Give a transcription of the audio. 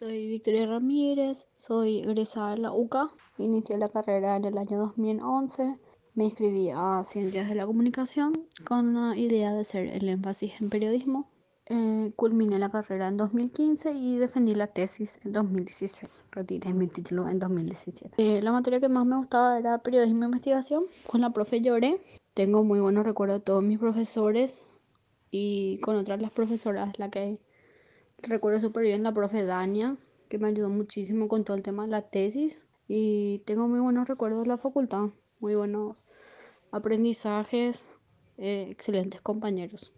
Soy Victoria Ramírez, soy egresada de la UCA, inicié la carrera en el año 2011, me inscribí a Ciencias de la Comunicación con la idea de hacer el énfasis en periodismo. Eh, culminé la carrera en 2015 y defendí la tesis en 2016. Retiré mi título en 2017. Eh, la materia que más me gustaba era periodismo e investigación. Con la profe lloré. Tengo muy buenos recuerdos de todos mis profesores y con otras las profesoras, la que recuerdo súper bien, la profe Dania, que me ayudó muchísimo con todo el tema de la tesis. Y tengo muy buenos recuerdos de la facultad, muy buenos aprendizajes, eh, excelentes compañeros.